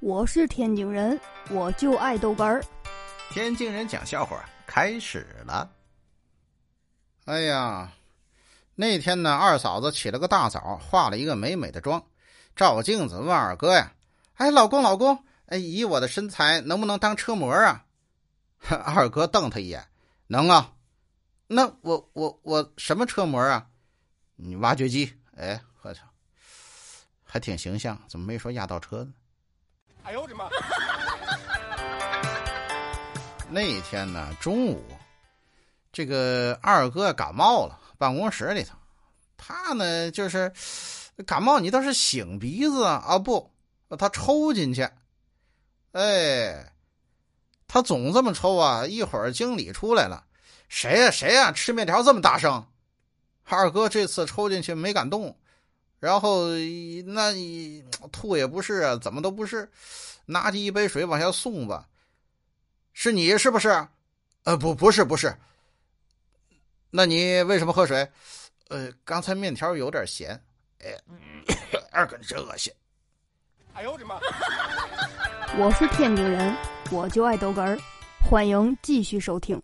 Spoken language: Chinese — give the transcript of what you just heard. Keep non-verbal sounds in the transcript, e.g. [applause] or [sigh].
我是天津人，我就爱豆干儿。天津人讲笑话开始了。哎呀，那天呢，二嫂子起了个大早，化了一个美美的妆，照镜子问二哥呀：“哎，老公，老公，哎，以我的身材能不能当车模啊？” [laughs] 二哥瞪他一眼：“能啊。那我我我什么车模啊？你挖掘机。哎，我操，还挺形象，怎么没说压倒车呢？”哎呦我的妈！[laughs] 那一天呢，中午，这个二哥感冒了，办公室里头，他呢就是感冒，你倒是擤鼻子啊？啊不，他抽进去，哎，他总这么抽啊！一会儿经理出来了，谁呀谁呀？吃面条这么大声？二哥这次抽进去没敢动。然后那你吐也不是啊，怎么都不是，拿起一杯水往下送吧。是你是不是？呃，不，不是，不是。那你为什么喝水？呃，刚才面条有点咸。哎，二哥你真恶心。哎呦我的妈！我是天津人，我就爱豆干儿，欢迎继续收听。